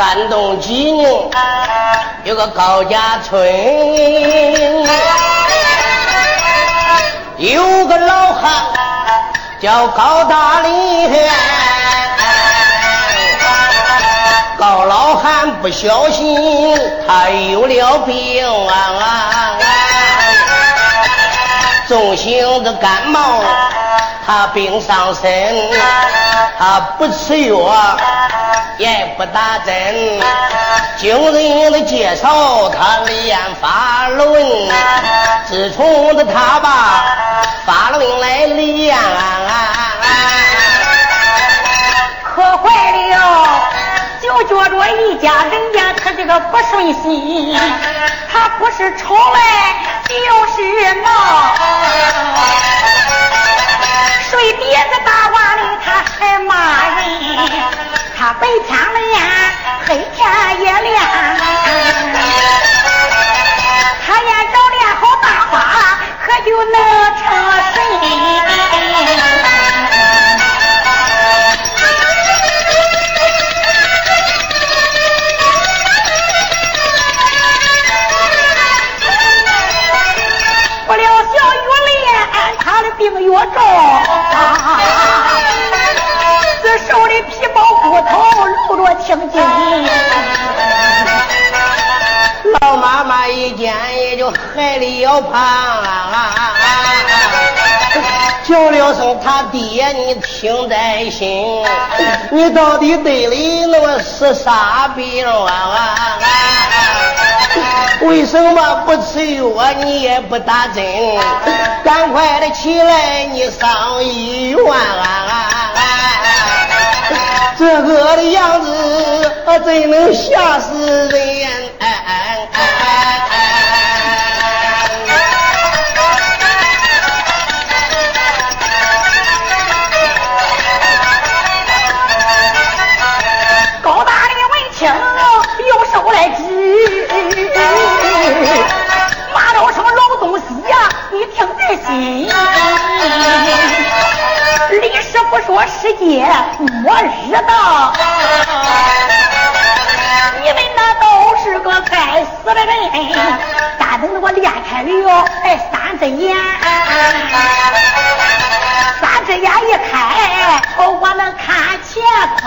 山东济宁有个高家村，有个老汉叫高大力。高老汉不小心，他有了病啊！重型的感冒，他病上身，他不吃药，也不打针。经人的介绍，他练法轮。自从的他把法轮来练，可坏了，就觉着一家人家他这个不顺心，他不是吵来。就是闹，睡碟子大碗里他还骂人，他白天练，黑天也练，他要找练好大法，可就能成神。不料小越练，他的病越重，害里要怕，叫了声他爹，你听在心，你到底队里那个是啥病啊？为什么不吃药？你也不打针？赶快的起来，你上医院！这个的样子，真能吓死人！世界末日到，你们那都是个该死的人！咋等我裂开了哎三只眼，三只眼一开，我能看乾坤。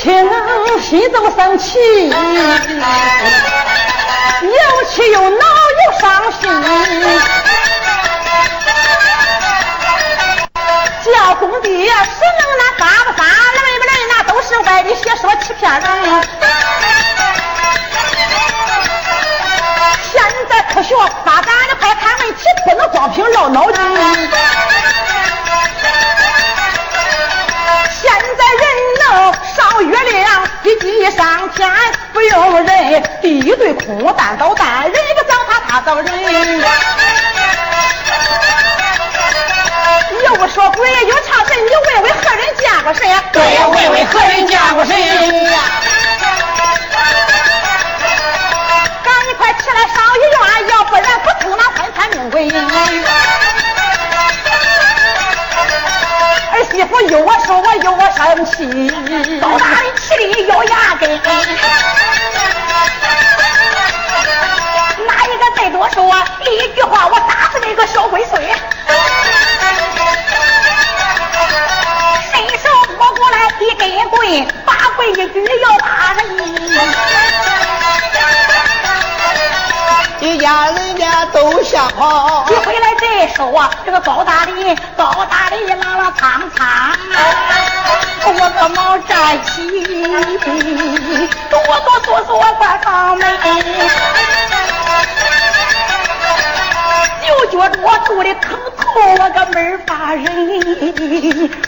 妇一听，心中生气，又气又恼又伤心。叫公爹，是能那嘎巴啥？那妹妹那都是歪理邪说欺骗人。现在科学发展的快，看问题不能光凭绕脑筋。当天，不用人。第一对空弹导弹，人不找他，他找人。又说鬼，又唱神，你问问何人见过谁？对，问问何人见过神呀？起来上医院，要不然不听那昏天命鬼。儿媳妇有我说我有我生气，高大的气里咬牙根。哪一个再多说一句话，我打死那个小龟孙！伸手摸过来一根棍，把棍一举要打你。一家人家都吓跑，一回来再说啊！这个高大的高大的朗朗苍苍，我个毛站起，哆哆嗦嗦关房门，就觉着我肚里疼痛，我个门发人，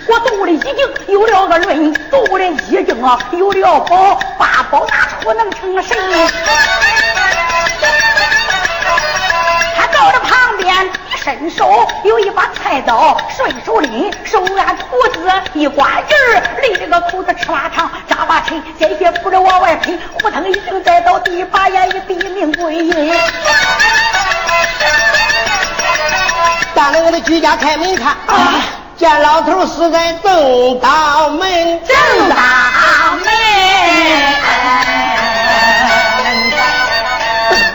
我肚里已经有了个人，肚里已经有了宝，把宝拿出能成神？伸伸手有一把菜刀，顺手拎，手按裤子一刮劲儿，离这个裤子吃拉长，扎把沉，鲜血扑着往外喷，扑腾一声栽到地，把眼一闭，命归阴。大那个的居家开门看，啊见老头死在正大门，正当门。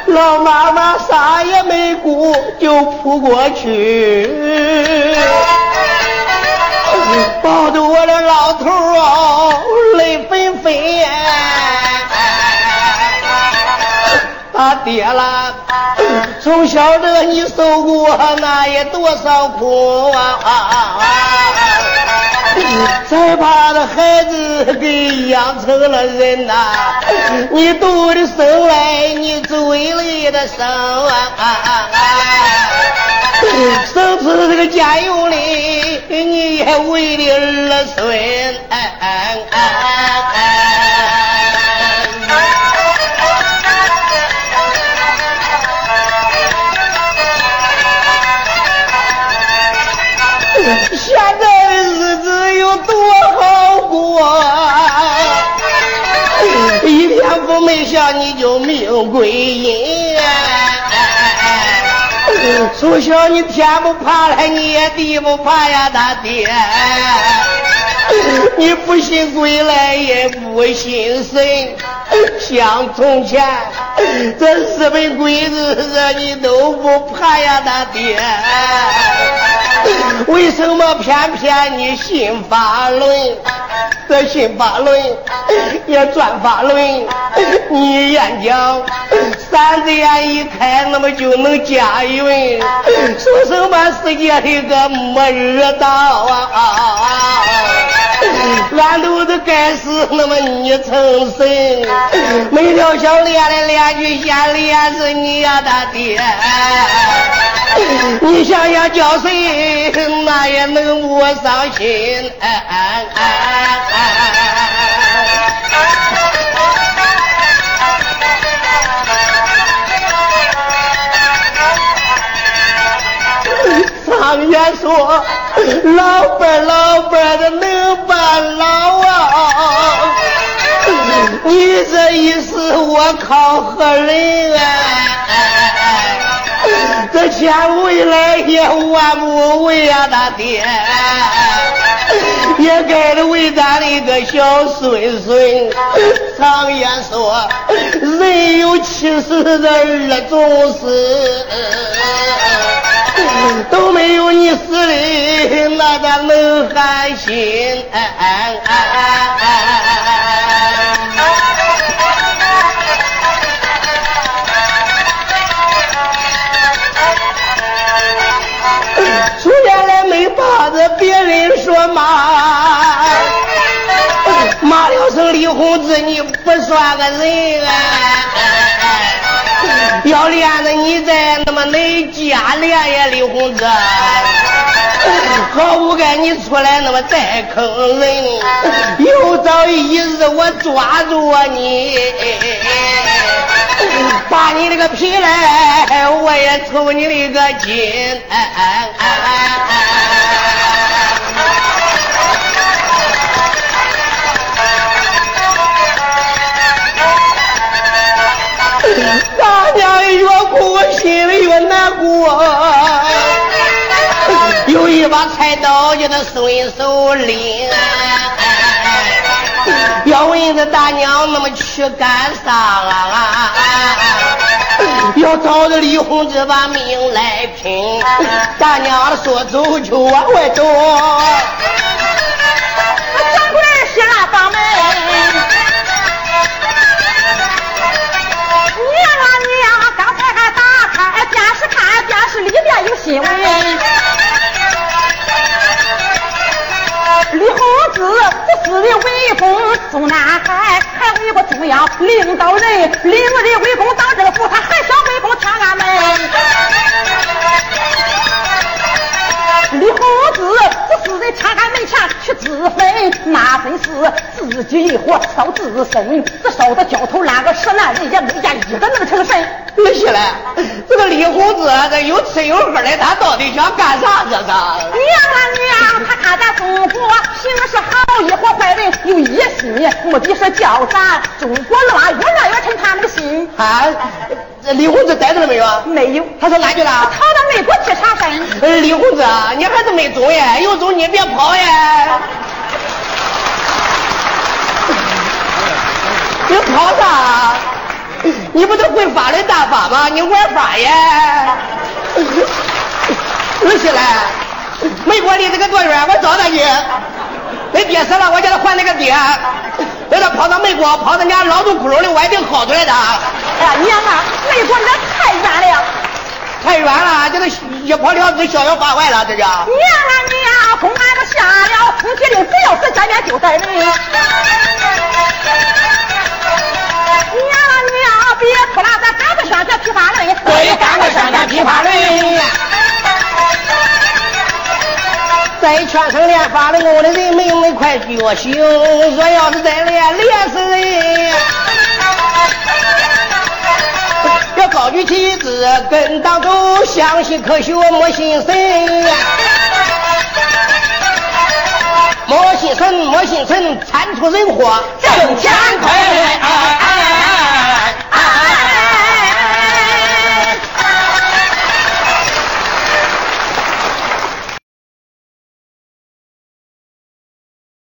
老妈妈啥也没顾就扑过去，抱着我的老头啊，泪纷纷。他爹啦，从小的你受过那也多少苦啊！才把这孩子给养成了人呐！你肚里生来，你嘴里的生啊！生出这个家有里，你也为了儿孙。一天不没想你就命归阴。从小你天不怕了，你也地不怕呀，他爹。你不信鬼来也不信神，像从前这日本鬼子你都不怕呀，他爹。为什么偏偏你信法轮？这新法轮也转法轮，你眼讲三只眼一开，那么就能驾云？说什么世界里个末日到啊？俺都是该死，那么你成神，每条小练来练去，先练死你呀，他爹。你想想叫谁，那也能我伤心。哎哎哎哎哎常言说，老伴老伴的能伴老啊！你这一世我靠何人啊？这钱未来也万不为啊，他爹也该为咱的个小孙孙。常言说，人有七十的二种死，都没有你死的那个能寒心。怕骂，骂了声李洪志，你不算个人啊！要练着你在那么恁家练呀，李洪志，好不该你出来那么再坑人，有朝一日我抓住你，把你那个皮来，我也抽你那个筋。大娘越哭我心里越难过，有一把菜刀叫他顺手拎，要问这大娘那么去干啥啊？要找着李洪志把命来拼，大娘说走就往外走。掌柜下房门，里边有新闻。李洪志不死的围攻中南海，还有一个中央领导人，领人围攻党政府，他还想围攻天安门。李洪志这自人查看门前去自焚，那真是自己一火烧自身，这烧的焦头烂额，十男人也没见一个能成神。你起来，这个李胡子这有吃有喝的，他到底想干啥？这是？娘啊娘，他看咱中国行是好一伙坏人有一心，目的是叫咱中国乱越乱越成他们的心。啊，这李胡子逮着了没有？没有。他说哪去了？逃到美国去查身。李公子，你还是没走耶？有走你别跑耶！你跑啥？你不是会法轮大法吗？你玩法耶？你起来，美国离这个多远？我找他去。那爹死了，我叫他换那个爹。让他跑到美国，跑到人家老土窟窿里我一定薅出来的。哎呀，娘啊，美国那太远了，太远了，这个一跑了子，逍遥法外了，这就。娘啊娘，公安都下了通缉令，只要是见面就带人。别哭了，咱赶快宣传批发论。对，赶快宣传批发论。在全省练法轮功的人们们快觉醒，若要是再练，练死人。高举旗帜跟党走相信科学莫信神莫信神莫信神铲出人祸挣钱快。